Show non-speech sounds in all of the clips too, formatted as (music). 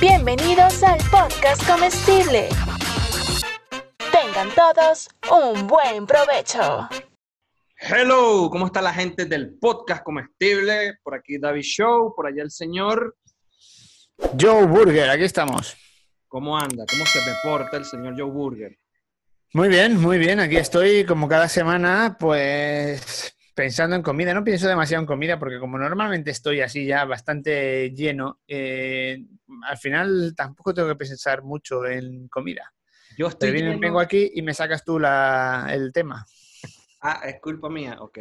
Bienvenidos al podcast comestible. Tengan todos un buen provecho. Hello, ¿cómo está la gente del podcast comestible? Por aquí David Show, por allá el señor. Joe Burger, aquí estamos. ¿Cómo anda? ¿Cómo se reporta el señor Joe Burger? Muy bien, muy bien. Aquí estoy como cada semana, pues pensando en comida. No pienso demasiado en comida porque como normalmente estoy así ya bastante lleno, eh, al final tampoco tengo que pensar mucho en comida. Yo estoy lleno- vengo aquí y me sacas tú la- el tema. Ah, es culpa mía, ok.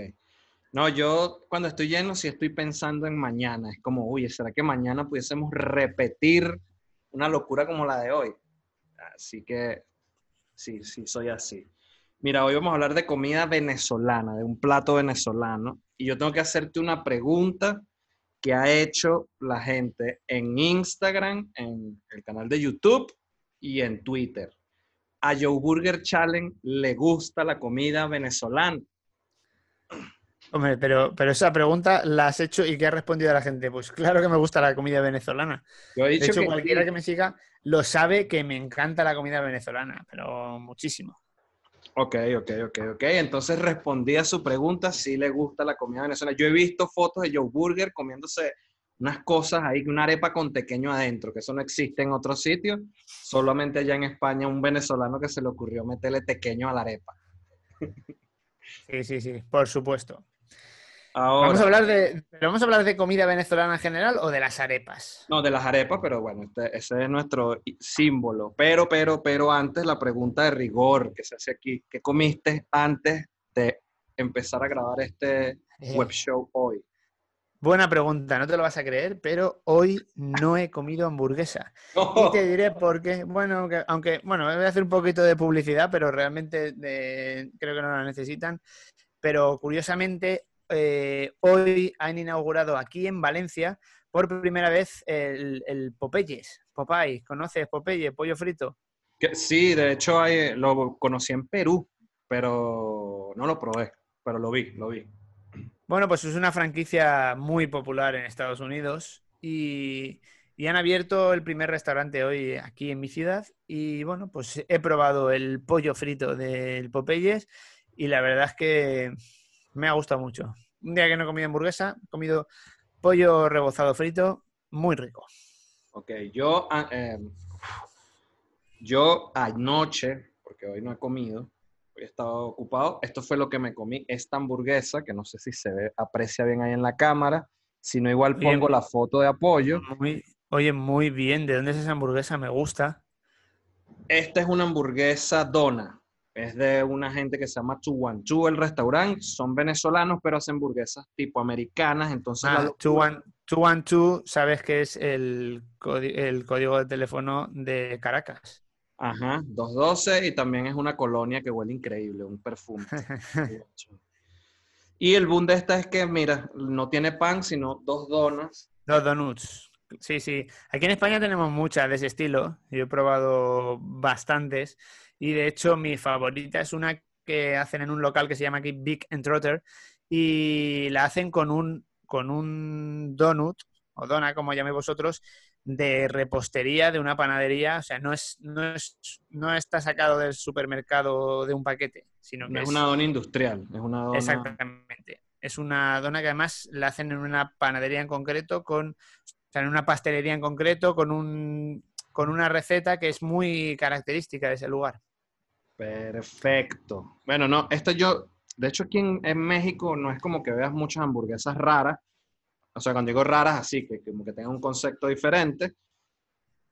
No, yo cuando estoy lleno sí estoy pensando en mañana. Es como, oye, ¿será que mañana pudiésemos repetir una locura como la de hoy? Así que sí, sí, soy así. Mira, hoy vamos a hablar de comida venezolana, de un plato venezolano. Y yo tengo que hacerte una pregunta que ha hecho la gente en Instagram, en el canal de YouTube y en Twitter. A Joe Burger Challenge le gusta la comida venezolana. Hombre, pero, pero esa pregunta la has hecho y ¿qué ha respondido la gente? Pues claro que me gusta la comida venezolana. Yo he De dicho hecho, que cualquiera que me siga lo sabe que me encanta la comida venezolana, pero muchísimo. Ok, ok, ok, ok. Entonces respondí a su pregunta si le gusta la comida venezolana. Yo he visto fotos de Joe Burger comiéndose unas cosas ahí, una arepa con tequeño adentro, que eso no existe en otros sitios. Solamente allá en España un venezolano que se le ocurrió meterle tequeño a la arepa. Sí, sí, sí, por supuesto. Ahora, Vamos a hablar de, ¿pero vamos a hablar de comida venezolana en general o de las arepas? no, de las arepas, pero bueno, este- ese es nuestro símbolo. Pero, pero, pero antes la pregunta de rigor que se hace aquí. ¿Qué comiste antes de empezar a grabar este Eh, web show hoy? buena pregunta, no te lo vas a creer, pero hoy no he comido hamburguesa. (laughs) Y te diré por qué. Bueno, que- aunque, bueno, voy a hacer un poquito de publicidad, pero realmente eh, creo que no la necesitan. Pero curiosamente, eh, hoy han inaugurado aquí en Valencia por primera vez el, el Popeyes. Popeye, ¿conoces Popeye? Pollo frito. Sí, de hecho hay- lo conocí en Perú, pero no lo probé, pero lo vi, lo vi. Bueno, pues es una franquicia muy popular en Estados Unidos y, y han abierto el primer restaurante hoy aquí en mi ciudad y bueno, pues he probado el pollo frito del Popeyes y la verdad es que me ha gustado mucho. Un día que no he comido hamburguesa, he comido pollo rebozado frito, muy rico. Ok, yo, ah, eh, yo anoche, porque hoy no he comido, hoy he estado ocupado, esto fue lo que me comí, esta hamburguesa, que no sé si se ve, aprecia bien ahí en la cámara, si no igual Oye, pongo la foto de apoyo. Muy, oye, muy bien. ¿De dónde es esa hamburguesa? Me gusta. Esta es una hamburguesa dona. Es de una gente que se llama Chuanchu, el restaurante. Son venezolanos, pero hacen hamburguesas tipo americanas. Entonces, Ah, locura- 212, sabes que es el, el código de teléfono de Caracas. Ajá, 212 y también es una colonia que huele increíble, un perfume. (laughs) y el boom de esta es que, mira, no tiene pan, sino dos donas. Los donuts. Sí, sí. Aquí en España tenemos muchas de ese estilo. Yo he probado bastantes. Y de hecho, mi favorita es una que hacen en un local que se llama aquí Big and Trotter. Y la hacen con un, con un donut, o dona, como llaméis vosotros, de repostería de una panadería. O sea, no, es, no, es, no está sacado del supermercado de un paquete, sino que No es una dona industrial, es una dona... Exactamente. Es una dona que además la hacen en una panadería en concreto, con, o sea, en una pastelería en concreto, con, un, con una receta que es muy característica de ese lugar. Perfecto. Bueno, no, esto yo, de hecho aquí en, en México no es como que veas muchas hamburguesas raras, o sea, cuando digo raras, así que como que tengan un concepto diferente,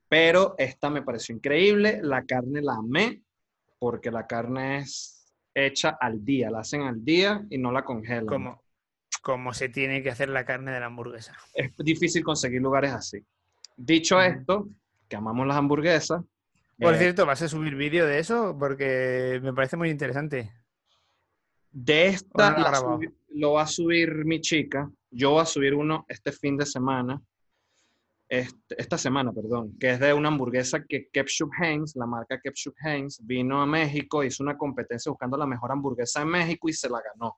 pero esta me pareció increíble, la carne la amé, porque la carne es hecha al día, la hacen al día y no la congelan. Como, como se tiene que hacer la carne de la hamburguesa. Es difícil conseguir lugares así. Dicho esto, que amamos las hamburguesas, Por eh, cierto, ¿vas a subir vídeo de eso? Porque me parece muy interesante. De esta ¿O no lo la va a subir mi chica. Yo voy a subir uno este fin de semana. este- esta semana, perdón, que es de una hamburguesa que Ketchup Haynes, la marca Ketchup Haynes, vino a México, hizo una competencia buscando la mejor hamburguesa en México y se la ganó.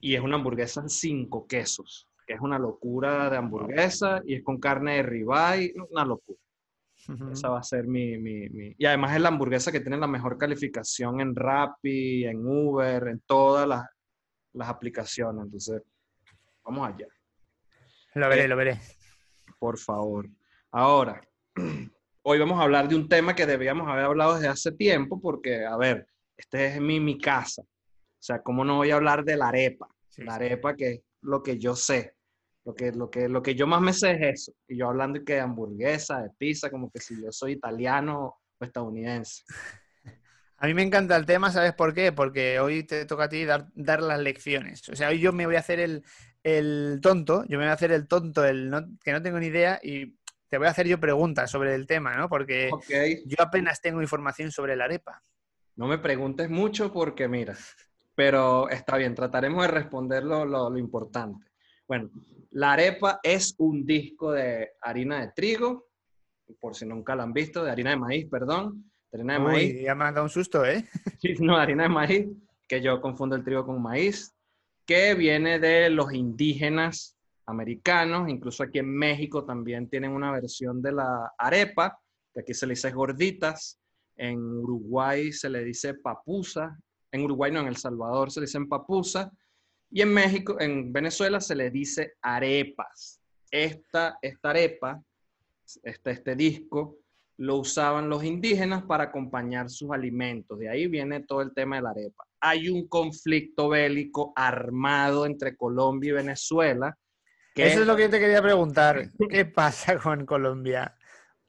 Y es una hamburguesa en cinco quesos, que es una locura de hamburguesa y es con carne de ribeye, una locura. Esa va a ser mi, mi, mi- Y además es la hamburguesa que tiene la mejor calificación en Rappi, en Uber, en todas las, las aplicaciones. Entonces, vamos allá, Lo veré, Eh, lo veré. por favor. Ahora, (clears throat) hoy vamos a hablar de un tema que debíamos haber hablado desde hace tiempo porque, a ver, este es mi, mi casa. O sea, ¿cómo no voy a hablar de la arepa? Sí, la arepa que es lo que yo sé. Lo que, lo, que, lo que yo más me sé es eso. Y yo hablando que de hamburguesa, de pizza, como que si yo soy italiano o estadounidense. (laughs) A mí me encanta el tema, ¿sabes por qué? Porque hoy te toca a ti dar, dar las lecciones. O sea, hoy yo me voy a hacer el, el tonto, yo me voy a hacer el tonto, el no- que no tengo ni idea, y te voy a hacer yo preguntas sobre el tema, ¿no? Porque Ok, yo apenas tengo información sobre la arepa. no me preguntes mucho porque mira, pero está bien, trataremos de responder lo, lo- lo importante. Bueno, la arepa es un disco de harina de trigo, por si nunca la han visto, de harina de maíz, perdón, de harina de maíz. Uy, ya me has dado un susto, ¿eh? (laughs) Sí, no, harina de maíz, que yo confundo el trigo con maíz, que viene de los indígenas americanos, incluso aquí en México también tienen una versión de la arepa, que aquí se le dice gorditas, en Uruguay se le dice papusa, en Uruguay no, en El Salvador se le dicen papusa, y en México, en Venezuela se le dice arepas. Esta, esta arepa, este, este disco, lo usaban los indígenas para acompañar sus alimentos. De ahí viene todo el tema de la arepa. Hay un conflicto bélico armado entre Colombia y Venezuela. que Eso es lo que yo te quería preguntar. (laughs) ¿Qué pasa con Colombia?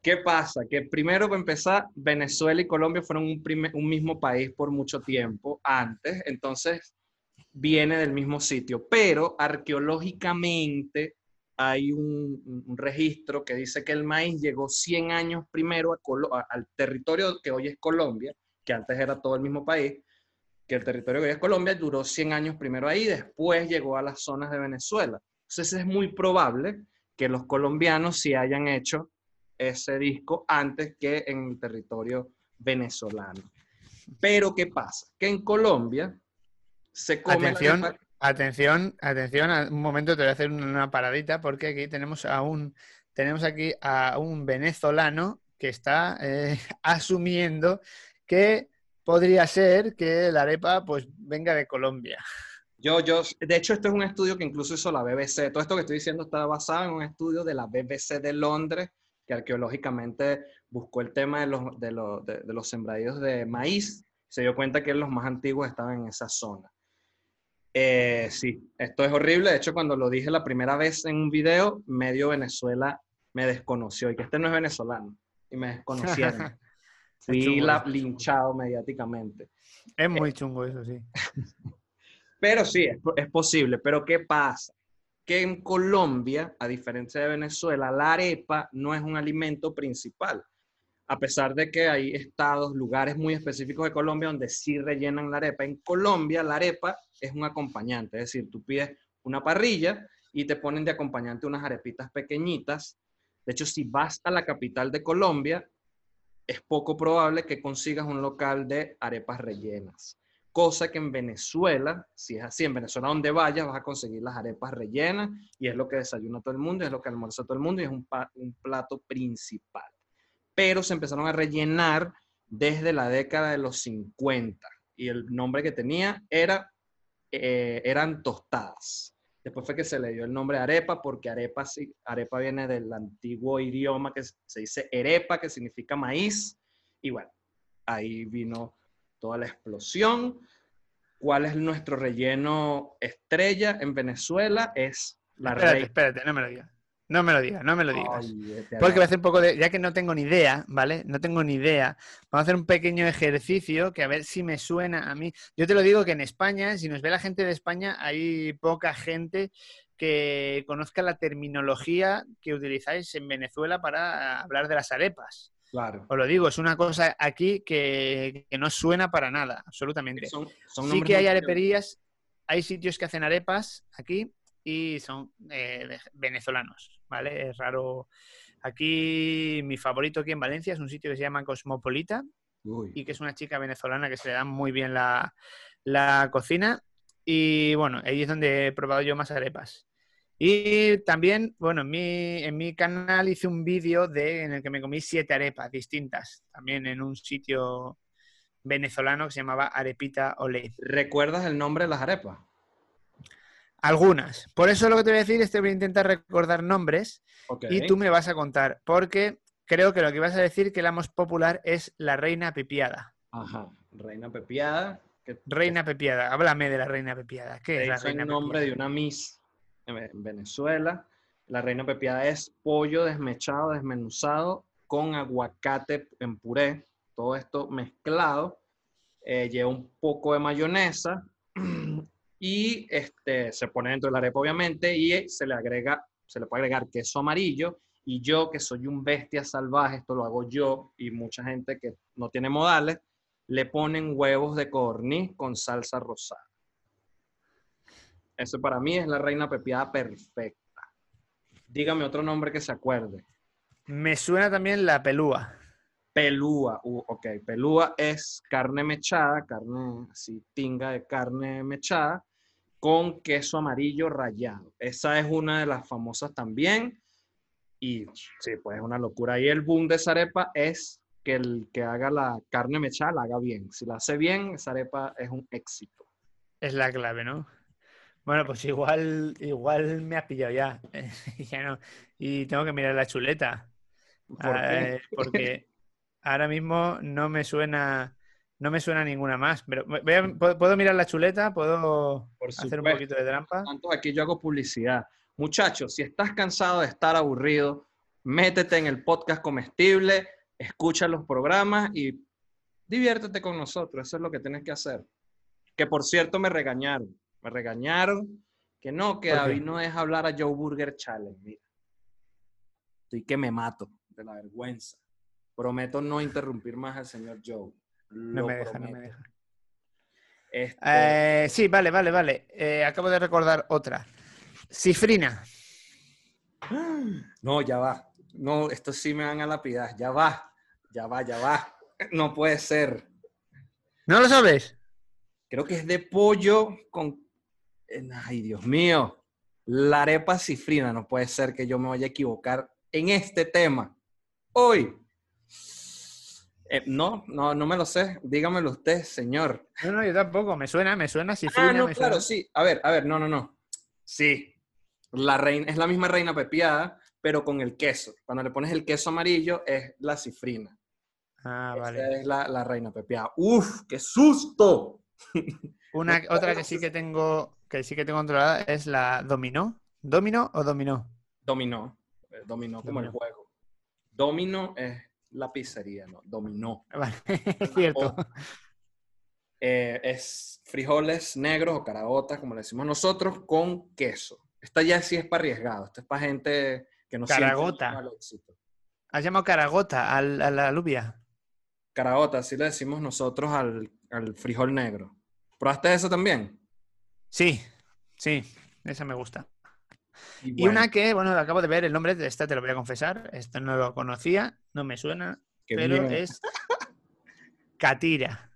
¿Qué pasa? Que primero, para empezar, Venezuela y Colombia fueron un, prime- un mismo país por mucho tiempo antes, entonces viene del mismo sitio, pero arqueológicamente hay un, registro que dice que el maíz llegó 100 años primero al territorio que hoy es Colombia, que antes era todo el mismo país, que el territorio que hoy es Colombia duró 100 años primero ahí, después llegó a las zonas de Venezuela. Entonces es muy probable que los colombianos sí hayan hecho ese disco antes que en el territorio venezolano. Pero ¿qué pasa? Que en Colombia se come la Atención, atención, atención, un momento te voy a hacer una paradita porque aquí tenemos a un, tenemos aquí a un venezolano que está eh, (laughs) asumiendo que podría ser que la arepa pues venga de Colombia. Yo, yo, de hecho, esto es un estudio que incluso hizo la BBC. Todo esto que estoy diciendo está basado en un estudio de la BBC de Londres, que arqueológicamente buscó el tema de los, de los, de, de los sembradíos de maíz. Se dio cuenta que los más antiguos estaban en esa zona. Eh, sí, esto es horrible. De hecho, cuando lo dije la primera vez en un video, medio Venezuela me desconoció y que este no es venezolano. Y me desconocieron. (laughs) Fui la- linchado mediáticamente. Es muy chungo eso, sí. (laughs) Pero sí, es, es posible. Pero ¿qué pasa? Que en Colombia, a diferencia de Venezuela, la arepa no es un alimento principal. A pesar de que hay estados, lugares muy específicos de Colombia donde sí rellenan la arepa. En Colombia, la arepa es un acompañante. Es decir, tú pides una parrilla y te ponen de acompañante unas arepitas pequeñitas. De hecho, si vas a la capital de Colombia, es poco probable que consigas un local de arepas rellenas cosa que en Venezuela, si es así, en Venezuela donde vayas vas a conseguir las arepas rellenas y es lo que desayuna todo el mundo, es lo que almuerza todo el mundo y es un, plato principal. Pero se empezaron a rellenar desde la década de los 50 y el nombre que tenía era, eh, eran tostadas. Después fue que se le dio el nombre arepa porque arepa, sí- arepa viene del antiguo idioma que se dice arepa, que significa maíz. Y bueno, ahí vino toda la explosión. ¿Cuál es nuestro relleno estrella en Venezuela? Es la Espérate, reina. espérate, no me lo digas. No me lo digas, no me lo digas. Porque voy a hacer un poco de. Ya que no tengo ni idea, ¿vale? No tengo ni idea. Vamos a hacer un pequeño ejercicio que a ver si me suena a mí. Yo te lo digo que en España, si nos ve la gente de España, hay poca gente que conozca la terminología que utilizáis en Venezuela para hablar de las arepas. Claro. Os lo digo, es una cosa aquí que, que no suena para nada, absolutamente. Son, son Sí que hay areperías, hay sitios que hacen arepas aquí y son eh, venezolanos, ¿vale? Es raro. Aquí mi favorito aquí en Valencia es un sitio que se llama Cosmopolita Uy, y que es una chica venezolana que se le da muy bien la, la cocina y bueno, ahí es donde he probado yo más arepas. Y también, bueno, en mi, en mi canal hice un vídeo de, en el que me comí siete arepas distintas, también en un sitio venezolano que se llamaba Arepita Ole. ¿Recuerdas el nombre de las arepas? Algunas. Por eso lo que te voy a decir es que voy a intentar recordar nombres y tú me vas a contar, porque creo que lo que vas a decir que la más popular es la reina pepiada. Ajá. Reina Pepiada. Reina pepiada, háblame de la reina pepiada. ¿Qué es la reina el nombre pepiada? de una Miss en Venezuela. La reina pepiada es pollo desmechado, desmenuzado, con aguacate en puré. Todo esto mezclado. Eh, lleva un poco de mayonesa y este, se pone dentro de la arepa, obviamente, y se le agrega, se le puede agregar queso amarillo. Y yo, que soy un bestia salvaje, esto lo hago yo y mucha gente que no tiene modales, le ponen huevos de codorniz con salsa rosada. Eso para mí es la reina pepiada perfecta. Dígame otro nombre que se acuerde. Me suena también la pelúa. Pelúa. Uh, ok, pelúa es carne mechada, carne así, tinga de carne mechada, con queso amarillo rallado. Esa es una de las famosas también. Y sí, pues es una locura. Y el boom de esa arepa es que el que haga la carne mechada la haga bien. Si la hace bien, esa arepa es un éxito. Es la clave, ¿no? Bueno, pues igual, igual me has pillado ya. (laughs) ya no. Y tengo que mirar la chuleta. ¿Por qué? Eh, porque (laughs) ahora mismo no me suena, no me suena ninguna más. Pero a- ¿puedo, puedo mirar la chuleta? ¿Puedo Por hacer un poquito de trampa? tanto aquí yo hago publicidad. Muchachos, si estás cansado de estar aburrido, métete en el podcast comestible, escucha los programas y diviértete con nosotros. Eso es lo que tienes que hacer. Que por cierto me regañaron. Me regañaron que no, que. David no deja hablar a Joe Burger Challenge. Mira. Estoy que me mato de la vergüenza. Prometo no interrumpir más al señor Joe. No me deja, no me deja. Este, Eh, sí, vale, vale, vale. Eh, acabo de recordar otra. Cifrina. (gasps) No, ya va. No, esto sí me van a lapidar. Ya va. Ya va, ya va. (laughs) No puede ser. ¿No lo sabes? Creo que es de pollo con. eh, Ay, Dios mío. La arepa cifrina. No puede ser que yo me vaya a equivocar en este tema. Hoy. Eh, no, no, no me lo sé. Dígamelo usted, señor. No, no, yo tampoco. Me suena, me suena cifrina. Ah, no, me claro, suena. sí. A ver, a ver, no, no, no. Sí. La reina, es la misma reina pepiada, pero con el queso. Cuando le pones el queso amarillo, es la cifrina. Ah, Esa vale. es la, la reina pepiada. ¡Uf! ¡Qué susto! (laughs) Una, otra que sí que tengo, que sí que tengo controlada es la dominó. ¿Domino o dominó? Dominó. Eh, Dominó como el Dominó. juego. Domino es la pizzería, ¿no? Dominó. Vale, (laughs) es cierto. Eh, es frijoles negros o caraotas, como le decimos nosotros, con queso. Esta ya sí es para arriesgado. Esta es para gente que no siente Caragota. al éxito. Has llamado caragota al- a la alubia. Caraota, así le decimos nosotros al, al frijol negro. ¿Probaste eso también? Sí, sí, esa me gusta. Y bueno, una que, bueno, acabo de ver el nombre de esta, te lo voy a confesar. Esta no lo conocía, no me suena, qué pero es Catira.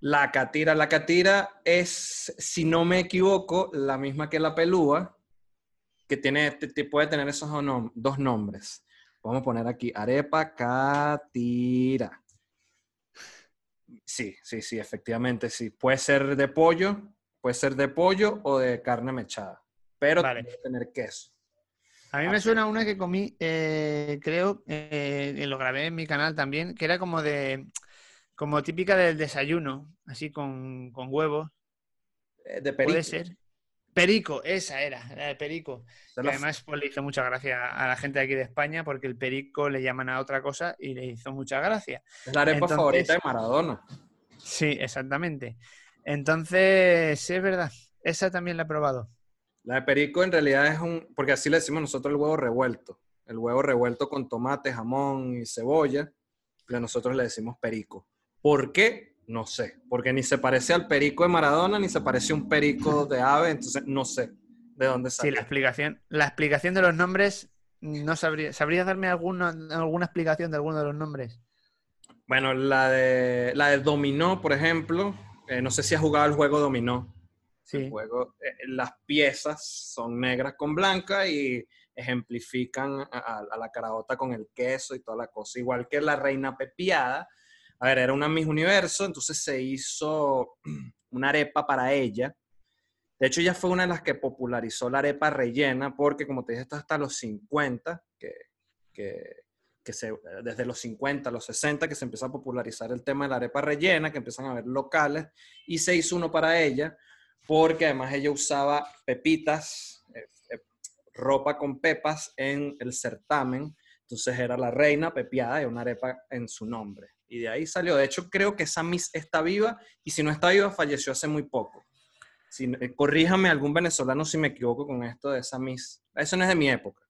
La catira, la catira es, si no me equivoco, la misma que la pelúa, que tiene, te- puede tener esos dos nom- dos nombres. Vamos a poner aquí, arepa catira. Sí, sí, sí, efectivamente, sí. Puede ser de pollo, puede ser de pollo o de carne mechada, pero Vale. tiene que tener queso. A mí me sí. suena una que comí, eh, creo, eh, y lo grabé en mi canal también, que era como de, como típica del desayuno, así con, con huevos. Eh, De Puede perico. ser. Perico, esa era, la de perico. Que además pues, le hizo mucha gracia a la gente de aquí de España porque el perico le llaman a otra cosa y le hizo mucha gracia. es la arepa entonces- favorita de Maradona. Sí, exactamente. Entonces, es verdad, esa también la he probado. La de perico en realidad es un, porque así le decimos nosotros el huevo revuelto. El huevo revuelto con tomate, jamón y cebolla. A nosotros le decimos perico. ¿Por qué? No sé. Porque ni se parece al perico de Maradona, ni se parece a un perico de ave. Entonces no sé de dónde Sí, sale. la explicación, la explicación de los nombres, no sabría. ¿Sabrías darme alguna, alguna explicación de alguno de los nombres? Bueno, la de, la de dominó, por ejemplo. eh, no sé si has jugado el juego dominó. Sí. Luego, eh, las piezas son negras con blanca y ejemplifican a, a- a la carabota con el queso y toda la cosa. Igual que la reina pepiada. A ver, era una Miss Universo, entonces se hizo (clears throat) una arepa para ella. De hecho, ella fue una de las que popularizó la arepa rellena, porque como te dije, esto hasta los 50, que, que, que se, desde los 50 a los 60, que se empezó a popularizar el tema de la arepa rellena, que empiezan a haber locales, y se hizo uno para ella, porque además ella usaba pepitas, eh, eh, ropa con pepas en el certamen, entonces era la reina pepiada y una arepa en su nombre. Y de ahí salió. De hecho, creo que esa Miss está viva, y si no está viva, falleció hace muy poco. Si, eh, corríjame algún venezolano si me equivoco con esto de esa Miss. Eso no es de mi época.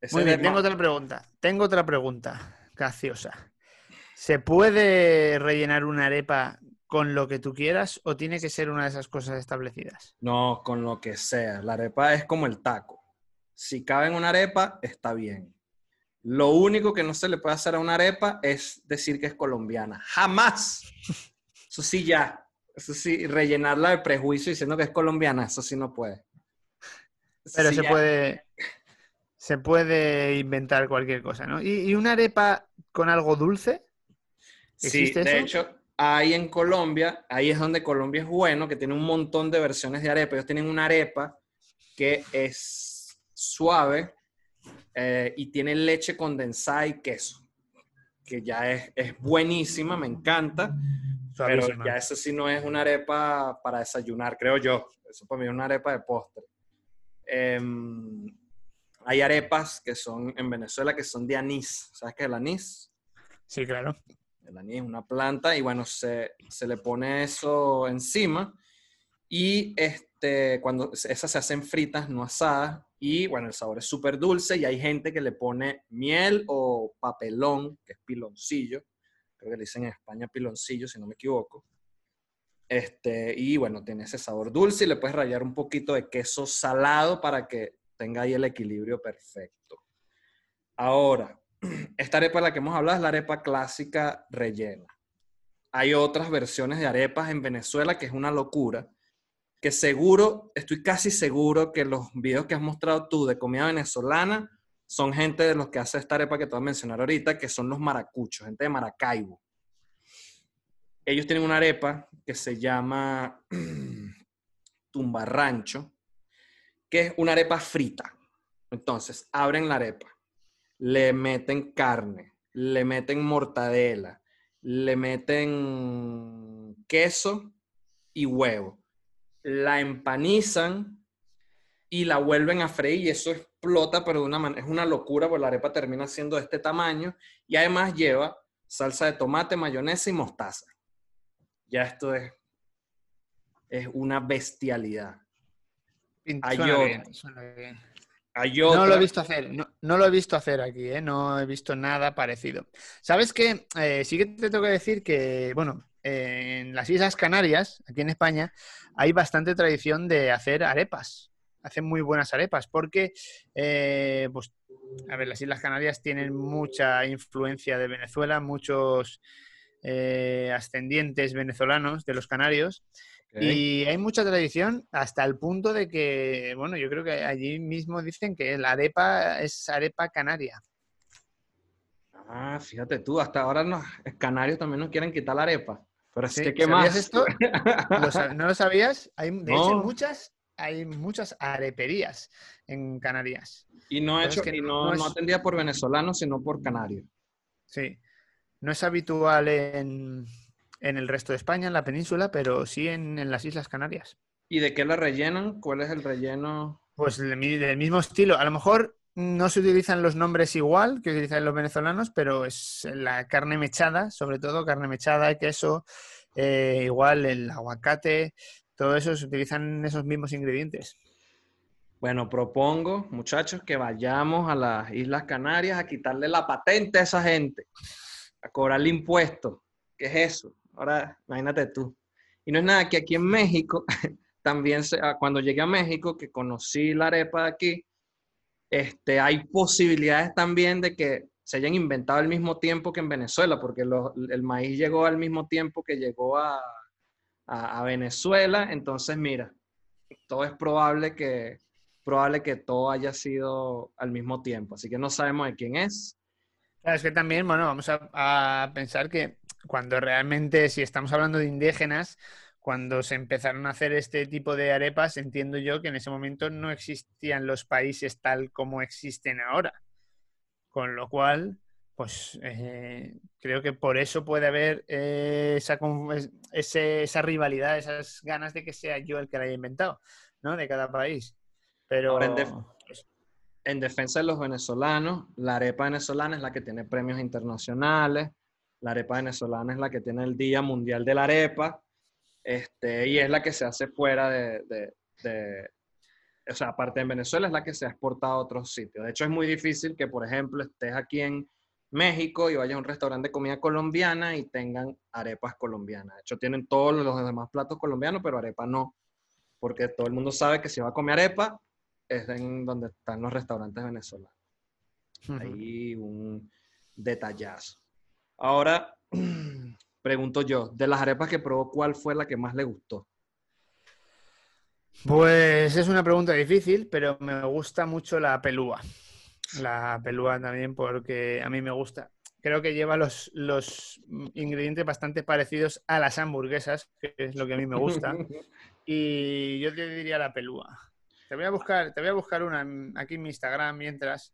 Ese Muy bien, de- tengo otra pregunta. Tengo otra pregunta, graciosa. ¿Se puede rellenar una arepa con lo que tú quieras o tiene que ser una de esas cosas establecidas? No, con lo que sea. La arepa es como el taco. Si cabe en una arepa, está bien. Lo único que no se le puede hacer a una arepa es decir que es colombiana. Jamás. Eso sí, ya. Eso sí, rellenarla de prejuicio diciendo que es colombiana, eso sí no puede. Eso Pero sí se ya- puede, se puede inventar cualquier cosa, ¿no? ¿Y, y una arepa con algo dulce? Sí, ¿Existe de eso? hecho, hay en Colombia, ahí es donde Colombia es bueno, que tiene un montón de versiones de arepa. Ellos tienen una arepa que es suave eh, y tiene leche condensada y queso, que ya es, es buenísima, me encanta, pero ya eso sí no es una arepa para desayunar, creo yo. Eso para mí es una arepa de postre. Em, hay arepas que son en Venezuela que son de anís. ¿Sabes qué es el anís? Sí, claro. El anís una planta y bueno, se, se le pone eso encima y este, cuando esas se hacen fritas, no asadas y bueno, el sabor es súper dulce y hay gente que le pone miel o papelón, que es piloncillo, creo que le dicen en España piloncillo, si no me equivoco. Este, y bueno, tiene ese sabor dulce y le puedes rallar un poquito de queso salado para que tenga ahí el equilibrio perfecto. Ahora, (clears throat) esta arepa de la que hemos hablado es la arepa clásica rellena. Hay otras versiones de arepas en Venezuela que es una locura, que seguro, estoy casi seguro que los videos que has mostrado tú de comida venezolana son gente de los que hace esta arepa que te voy a mencionar ahorita, que son los maracuchos, gente de Maracaibo. Ellos tienen una arepa que se llama (clears throat) tumbarrancho, que es una arepa frita. Entonces, abren la arepa, le meten carne, le meten mortadela, le meten queso y huevo. La empanizan y la vuelven a freír y eso explota, pero de una manera, es una locura porque la arepa termina siendo de este tamaño y además lleva salsa de tomate, mayonesa y mostaza. Ya esto es, es una bestialidad. Bien, suena bien. Hay No lo he visto hacer, no, no lo he visto hacer aquí, ¿eh? no he visto nada parecido. ¿Sabes qué? Eh, sí que te tengo que decir que, bueno, eh, en las Islas Canarias, aquí en España, hay bastante tradición de hacer arepas. Hacen muy buenas arepas porque, eh, pues, a ver, las Islas Canarias tienen mucha influencia de Venezuela, muchos ascendientes venezolanos de los canarios. Y hay mucha tradición hasta el punto de que, bueno, yo creo que allí mismo dicen que la arepa es arepa canaria. Ah, fíjate tú, hasta ahora los canarios también nos quieren quitar la arepa. Pero es Sí, que, ¿qué ¿sabías más? esto? ¿Lo sab- ¿No lo sabías? Hay, de hecho, No. muchas, hay muchas areperías en Canarias. Y no es hecho, que y no no, es- no atendida por venezolanos, sino por canarios. Sí. No es habitual en, en el resto de España, en la península, pero sí en, en las Islas Canarias. ¿Y de qué la rellenan? ¿Cuál es el relleno? Pues del, mi- del mismo estilo. A lo mejor no se utilizan los nombres igual que utilizan los venezolanos, pero es la carne mechada, sobre todo carne mechada, queso, eh, igual el aguacate, todo eso se utilizan esos mismos ingredientes. Bueno, propongo, muchachos, que vayamos a las Islas Canarias a quitarle la patente a esa gente, a cobrarle impuestos. ¿Qué es eso? Ahora, imagínate tú. Y no es nada que aquí en México, (laughs) también se- ah, cuando llegué a México, que conocí la arepa de aquí, este, hay posibilidades también de que se hayan inventado al mismo tiempo que en Venezuela, porque los- el maíz llegó al mismo tiempo que llegó a, a- a Venezuela. Entonces, mira, todo es probable que, probable que todo haya sido al mismo tiempo. Así que no sabemos de quién es. Claro, es que también, bueno, vamos a, a pensar que cuando realmente, si estamos hablando de indígenas, cuando se empezaron a hacer este tipo de arepas, entiendo yo que en ese momento no existían los países tal como existen ahora. Con lo cual, pues eh, creo que por eso puede haber eh, esa, ese- esa rivalidad, esas ganas de que sea yo el que la haya inventado, ¿no? De cada país. Pero Ahora, en def- En defensa de los venezolanos, la arepa venezolana es la que tiene premios internacionales. La arepa venezolana es la que tiene el Día Mundial de la Arepa. Este, y es la que se hace fuera de, de- de- o sea, aparte en Venezuela, es la que se ha exportado a otros sitios. De hecho, es muy difícil que, por ejemplo, estés aquí en México y vayas a un restaurante de comida colombiana y tengan arepas colombianas. De hecho, tienen todos los demás platos colombianos, pero arepa no. Porque todo el mundo sabe que si va a comer arepa, es en donde están los restaurantes venezolanos. Ujú. Ahí un detallazo. Ahora, (clears throat) pregunto yo, de las arepas que probó, ¿cuál fue la que más le gustó? Pues es una pregunta difícil, pero me gusta mucho la pelúa. La pelúa también porque a mí me gusta. Creo que lleva los, los ingredientes bastante parecidos a las hamburguesas, que es lo que a mí me gusta. (laughs) Y yo te diría la pelúa. Te voy a buscar, te voy a buscar una aquí en mi Instagram mientras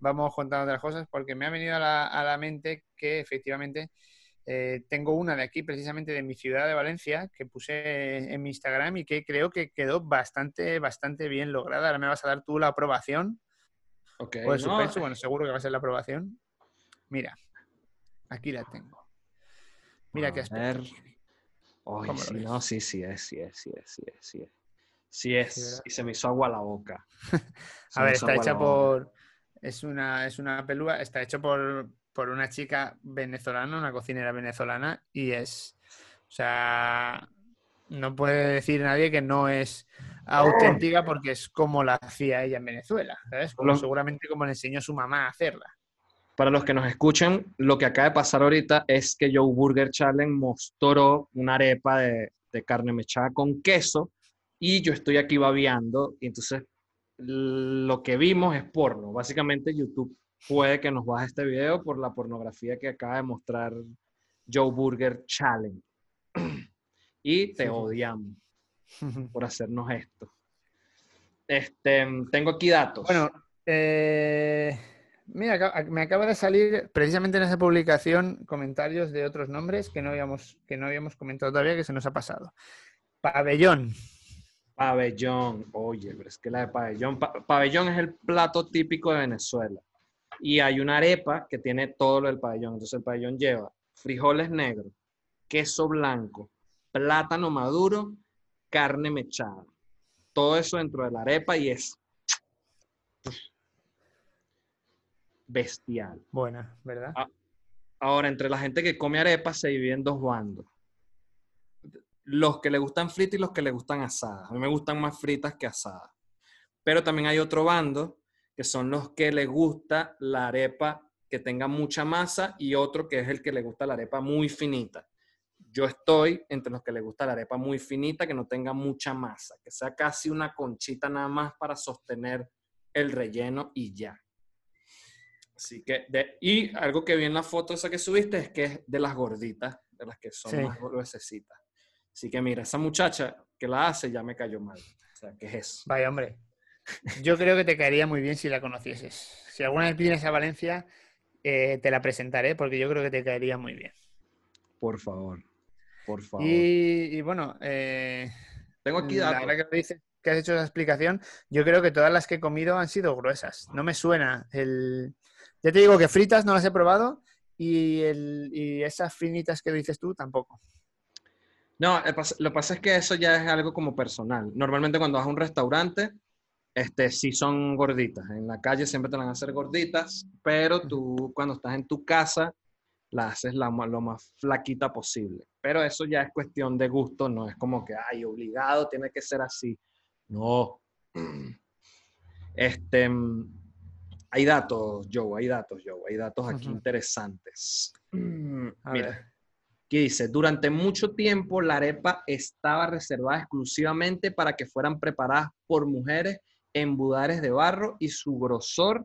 vamos contando otras cosas, porque me ha venido a la, a la mente que efectivamente eh, tengo una de aquí, precisamente de mi ciudad de Valencia, que puse en mi Instagram y que creo que quedó bastante, bastante bien lograda. Ahora me vas a dar tú la aprobación Ok, o el no, suspenso. Bueno, seguro que va a ser la aprobación. Mira, aquí la tengo. Mira a qué aspecto. ver. Ay, ¿Cómo lo sí, no, sí, sí es, sí es, sí es, sí es, sí es. Sí es, y se me hizo agua la boca. (laughs) A ver, está hecha por. Es una, es una pelúa, está hecho por, por una chica venezolana, una cocinera venezolana, y es. O sea. No puede decir nadie que no es auténtica porque es como la hacía ella en Venezuela, ¿sabes? Como seguramente como le enseñó su mamá a hacerla. Para los que nos escuchan, lo que acaba de pasar ahorita es que Joe Burger Challenge mostró una arepa de, de carne mechada con queso y yo estoy aquí babeando y entonces lo que vimos es porno. Básicamente YouTube puede que nos baje este video por la pornografía que acaba de mostrar Joe Burger Challenge. (clears throat) Y te Sí, odiamos (laughs) por hacernos esto. Este, tengo aquí datos. Bueno, eh, mira, me acaba de salir precisamente en esa publicación comentarios de otros nombres que no habíamos, que no habíamos comentado todavía, que se nos ha pasado. Pabellón. Pabellón, oye, pero es que la de pabellón, pa- pabellón es el plato típico de Venezuela. Y hay una arepa que tiene todo lo del pabellón. Entonces el pabellón lleva frijoles negros, queso blanco, plátano maduro, carne mechada. Todo eso dentro de la arepa y es bestial. Buena, ¿verdad? Ah. Ahora, entre la gente que come arepas se dividen dos bandos. Los que le gustan fritas y los que le gustan asadas. A mí me gustan más fritas que asadas. Pero también hay otro bando que son los que le gusta la arepa que tenga mucha masa y otro que es el que le gusta la arepa muy finita. Yo estoy entre los que le gusta la arepa muy finita, que no tenga mucha masa, que sea casi una conchita nada más para sostener el relleno y ya. Así que, de- y algo que vi en la foto esa que subiste es que es de las gorditas, de las que son Sí. más gruesecitas. Así que mira, esa muchacha que la hace ya me cayó mal. O sea, ¿qué es eso? Vaya, hombre. Yo creo que te caería muy bien si la conocieses. Si alguna vez vienes a Valencia, eh, te la presentaré porque yo creo que te caería muy bien. Por favor, por favor. Y, y bueno, eh, Tengo aquí la datos. verdad que, dices que has hecho esa explicación, yo creo que todas las que he comido han sido gruesas. No me suena el... Ya te digo que fritas no las he probado y, el, y esas finitas que dices tú tampoco. No, lo que pasa es que eso ya es algo como personal. Normalmente cuando vas a un restaurante, este, sí son gorditas. En la calle siempre te van a hacer gorditas, pero tú cuando estás en tu casa, las haces la ma- lo más flaquita posible. Pero eso ya es cuestión de gusto, no es como que, ay, obligado, tiene que ser así. No. (clears throat) Este, hay datos, Joe, hay datos, Joe, hay datos aquí interesantes. (clears throat) A Mira, ver. Que dice, durante mucho tiempo la arepa estaba reservada exclusivamente para que fueran preparadas por mujeres en budares de barro y su grosor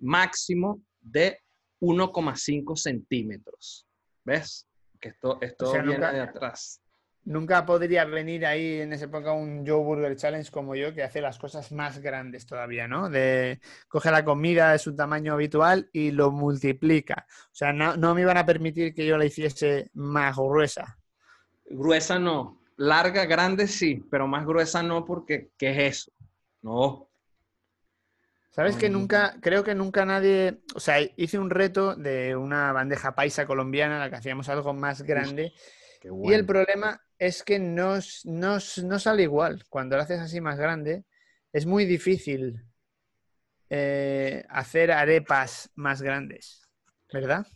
máximo de 1,5 centímetros. ¿Ves? Que esto, esto O sea, viene nunca- de atrás. Nunca podría venir ahí en esa época un Joe Burger Challenge como yo que hace las cosas más grandes todavía, ¿no? De coge la comida de su tamaño habitual y lo multiplica. O sea, no, no me iban a permitir que yo la hiciese más gruesa. Gruesa no. Larga, grande sí, pero más gruesa no porque ¿qué es eso? No. ¿Sabes que nunca, creo que nunca nadie, o sea, hice un reto de una bandeja paisa colombiana en la que hacíamos algo más grande y el problema es que no, no no sale igual. Cuando lo haces así más grande, es muy difícil eh, hacer arepas más grandes, ¿verdad?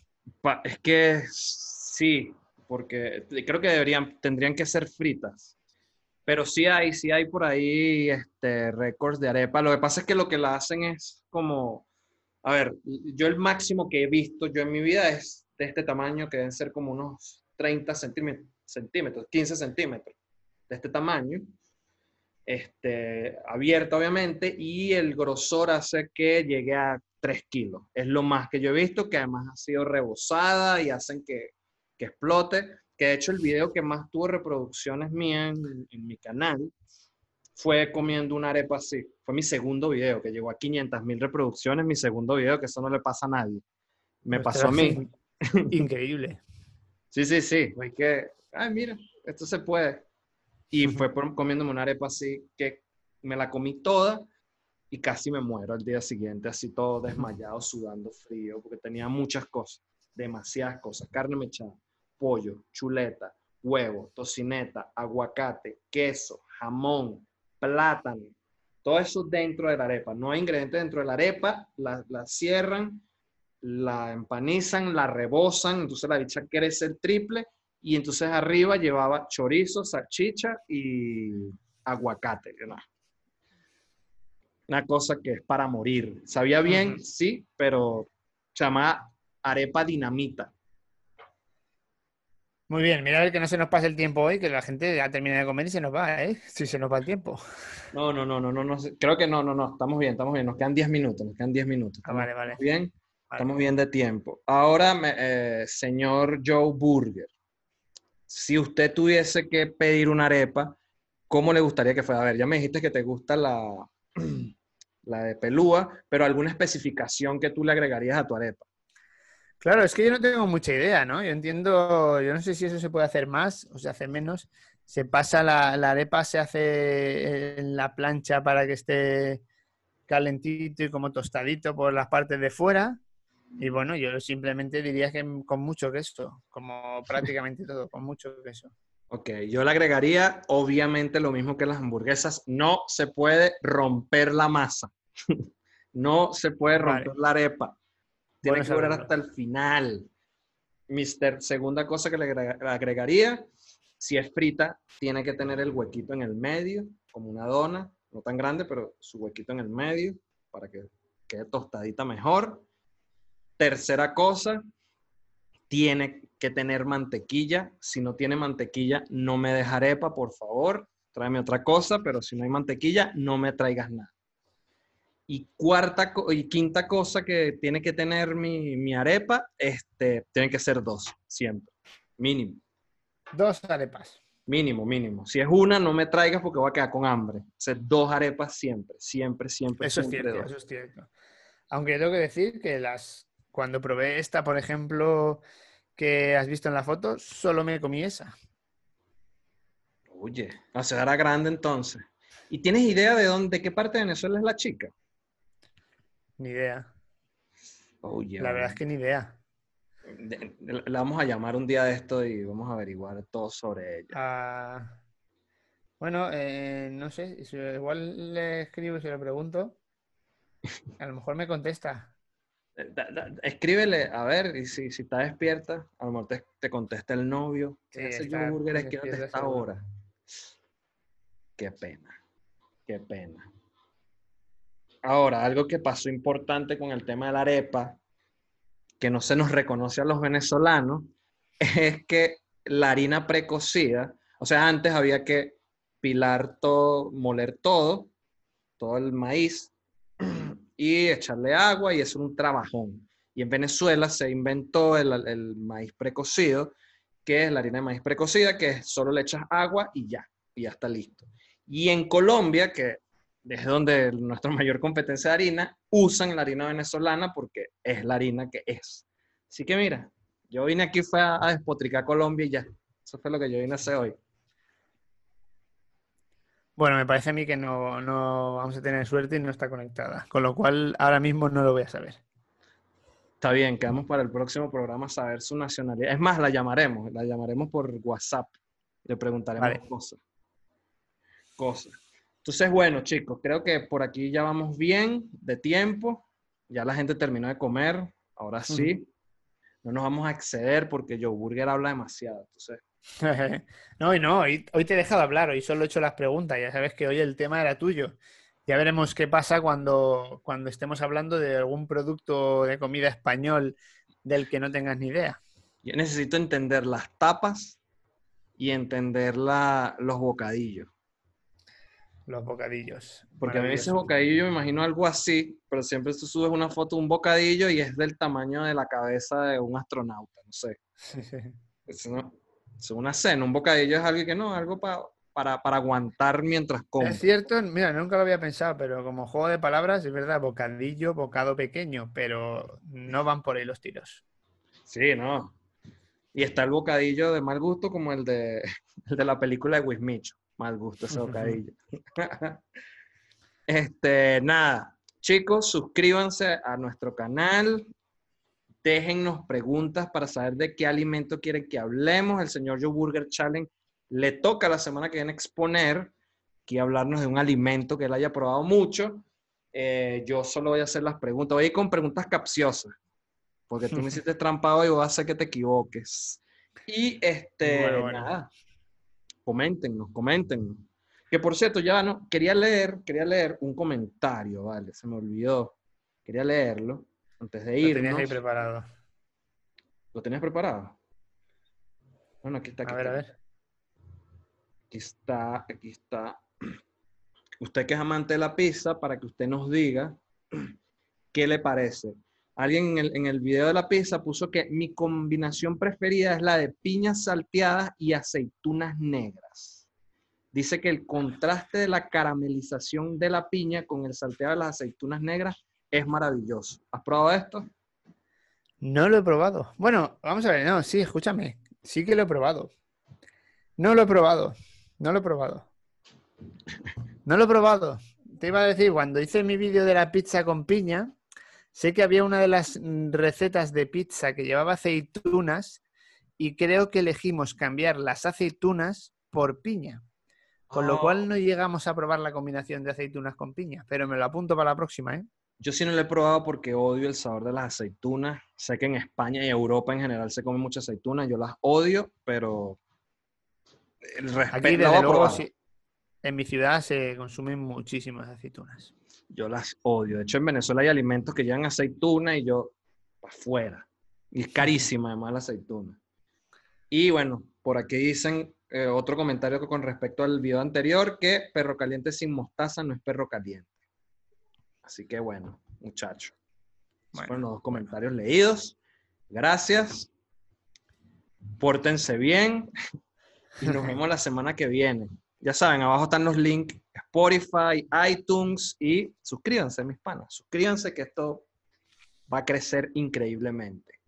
Es que sí, porque creo que deberían, tendrían que ser fritas. Pero sí hay, sí hay por ahí este, récords de arepa. Lo que pasa es que lo que la hacen es como, a ver, yo el máximo que he visto yo en mi vida es de este tamaño, que deben ser como unos 30 centímetros, centímetros 15 centímetros de este tamaño. Este, abierta obviamente, y el grosor hace que llegue a 3 kilos. Es lo más que yo he visto, que además ha sido rebosada y hacen que, que explote. Que de hecho el video que más tuvo reproducciones mías en, en mi canal fue comiendo una arepa así. Fue mi segundo video, que llegó a 500 mil reproducciones, mi segundo video, que eso no le pasa a nadie. Me pasó a mí. (laughs) Increíble. Sí, sí, sí. Fue que, ay, mira, esto se puede. Y fue por, comiéndome una arepa así que me la comí toda y casi me muero al día siguiente, así todo desmayado, sudando frío, porque tenía muchas cosas, demasiadas cosas. Carne mechada, pollo, chuleta, huevo, tocineta, aguacate, queso, jamón, plátano. Todo eso dentro de la arepa. No hay ingredientes dentro de la arepa, la, la cierran, la empanizan, la rebosan, entonces la bicha crece el triple y entonces arriba llevaba chorizo, salchicha y aguacate. ¿no? Una cosa que es para morir. Sabía bien, sí, pero se llama arepa dinamita. Muy bien, mira a ver que no se nos pase el tiempo hoy, que la gente ya termina de comer y se nos va, ¿eh? (laughs) Si se nos va el tiempo. No, no, no, no, no, no, creo que no, no, no, estamos bien, estamos bien, nos quedan 10 minutos, nos quedan 10 minutos. Ah, vale, vale. ¿Estamos bien? Vale. Estamos bien de tiempo. Ahora, eh, señor Joe Burger, si usted tuviese que pedir una arepa, ¿cómo le gustaría que fuera? A ver, ya me dijiste que te gusta la, (clears throat) la de pelúa, pero alguna especificación que tú le agregarías a tu arepa. Claro, es que yo no tengo mucha idea, ¿no? Yo entiendo, yo no sé si eso se puede hacer más o se hace menos. Se pasa la, la arepa, se hace en la plancha para que esté calentito y como tostadito por las partes de fuera. Y bueno, yo simplemente diría que con mucho queso, como prácticamente todo, con mucho queso. Ok, yo le agregaría, obviamente, lo mismo que las hamburguesas, no se puede romper la masa. (laughs) no se puede Vale. romper la arepa. Tiene Bueno que durar hasta el final. Mister, segunda cosa que le agregaría, si es frita, tiene que tener el huequito en el medio, como una dona, no tan grande, pero su huequito en el medio, para que quede tostadita mejor. Tercera cosa, tiene que tener mantequilla. Si no tiene mantequilla, no me deja arepa, por favor. Tráeme otra cosa, pero si no hay mantequilla, no me traigas nada. Y cuarta y quinta cosa que tiene que tener mi, mi arepa, este, tienen que ser dos, siempre. Mínimo, Dos arepas. mínimo, mínimo. Si es una, no me traigas porque voy a quedar con hambre. O sea, dos arepas siempre, siempre, siempre. Eso es cierto, dos. eso es cierto. Aunque tengo que decir que las cuando probé esta, por ejemplo, que has visto en la foto, solo me comí esa. Oye, o sea, era grande entonces. ¿Y tienes idea de dónde, de qué parte de Venezuela es la chica? Ni idea. Oye, La verdad es que ni idea. de- de- la vamos a llamar un día de esto y vamos a averiguar todo sobre ella. Ah, bueno, eh, no sé, igual le escribo y se lo pregunto. (laughs) A lo mejor me contesta. Eh, da- da- escríbele, a ver, y si, si está despierta, a lo mejor te, te contesta el novio. Sí, ¿Qué hace está Joe Burger? Es que despierta esta seguro. hora. Qué pena, qué pena. Ahora, algo que pasó importante con el tema de la arepa, que no se nos reconoce a los venezolanos, es que la harina precocida, o sea, antes había que pilar todo, moler todo, todo el maíz (clears throat) y echarle agua y es un trabajón. Y en Venezuela se inventó el, el maíz precocido, que es la harina de maíz precocida, que solo le echas agua y ya, y ya está listo. Y en Colombia, que es donde nuestra mayor competencia de harina, usan la harina venezolana porque es la harina que es. Así que mira, yo vine aquí fue a, a despotricar Colombia y ya. Eso fue lo que yo vine a hacer hoy. Bueno, me parece a mí que no, no vamos a tener suerte y no está conectada. Con lo cual, ahora mismo no lo voy a saber. Está bien, quedamos para el próximo programa saber su nacionalidad. Es más, la llamaremos, la llamaremos por WhatsApp. Le preguntaremos Vale. cosas. Cosas. Entonces, bueno, chicos, creo que por aquí ya vamos bien de tiempo. Ya la gente terminó de comer. Ahora sí. No nos vamos a exceder porque Joe Burger habla demasiado. Entonces, (laughs) No, y no, hoy, hoy te he dejado hablar, hoy solo he hecho las preguntas, ya sabes que hoy el tema era tuyo. Ya veremos qué pasa cuando, cuando estemos hablando de algún producto de comida español del que no tengas ni idea. yo necesito entender las tapas y entender la- los bocadillos. Los bocadillos. Porque a mí ese Maravilloso. bocadillo yo me imagino algo así, pero siempre tú subes una foto de un bocadillo y es del tamaño de la cabeza de un astronauta, no sé. Es una, es una cena, un bocadillo es algo que no, algo pa- para, para aguantar mientras comes. Es cierto, mira, nunca lo había pensado, pero como juego de palabras, es verdad, bocadillo, bocado pequeño, pero no van por ahí los tiros. Sí, ¿no? Y está el bocadillo de mal gusto como el de, (laughs) el de la película de Wismicho. Mal gusto ese (laughs) bocadillo. (laughs) este, nada. Chicos, suscríbanse a nuestro canal. Déjennos preguntas para saber de qué alimento quieren que hablemos. El señor Joe Burger Challenge le toca la semana que viene exponer, que hablarnos de un alimento que él haya probado mucho. Eh, yo solo voy a hacer las preguntas. Voy a ir con preguntas capciosas porque tú me (laughs) hiciste trampa hoy y voy a hacer que te equivoques. Y este, Bueno, bueno. nada, coméntenos, coméntenos. Que por cierto, ya no, quería leer, quería leer un comentario, vale, se me olvidó. Quería leerlo antes de Lo tenías ahí preparado. ¿Lo tenías preparado? Bueno, aquí está. Aquí A ver, a ver. Aquí está, aquí está. Usted que es amante de la pizza, para que usted nos diga (clears throat) qué le parece. Alguien en el, en el video de la pizza puso que mi combinación preferida es la de piñas salteadas y aceitunas negras. Dice que el contraste de la caramelización de la piña con el salteado de las aceitunas negras es maravilloso. ¿Has probado esto? No lo he probado. Bueno, vamos a ver, no, sí, escúchame. Sí que lo he probado. No lo he probado. No lo he probado. No lo he probado. Te iba a decir, cuando hice mi vídeo de la pizza con piña, sé que había una de las recetas de pizza que llevaba aceitunas y creo que elegimos cambiar las aceitunas por piña. Con lo Oh. cual no llegamos a probar la combinación de aceitunas con piña, pero me lo apunto para la próxima, ¿eh? Yo sí no lo he probado porque odio el sabor de las aceitunas. Sé que en España y Europa en general se come mucha aceituna. Yo las odio, pero el Aquí, respeto desde la voy a luego, sí, en mi ciudad se consumen muchísimas aceitunas. Yo las odio. De hecho, en Venezuela hay alimentos que llevan aceituna y yo para afuera. Y es carísima además la aceituna. Y bueno, por aquí dicen eh, otro comentario con respecto al video anterior que perro caliente sin mostaza no es perro caliente. Así que bueno, muchachos. Bueno, fueron los dos comentarios leídos. Gracias. Pórtense bien y nos vemos la semana que viene. Ya saben, abajo están los links Spotify, iTunes y suscríbanse, mis panas. Suscríbanse que esto va a crecer increíblemente.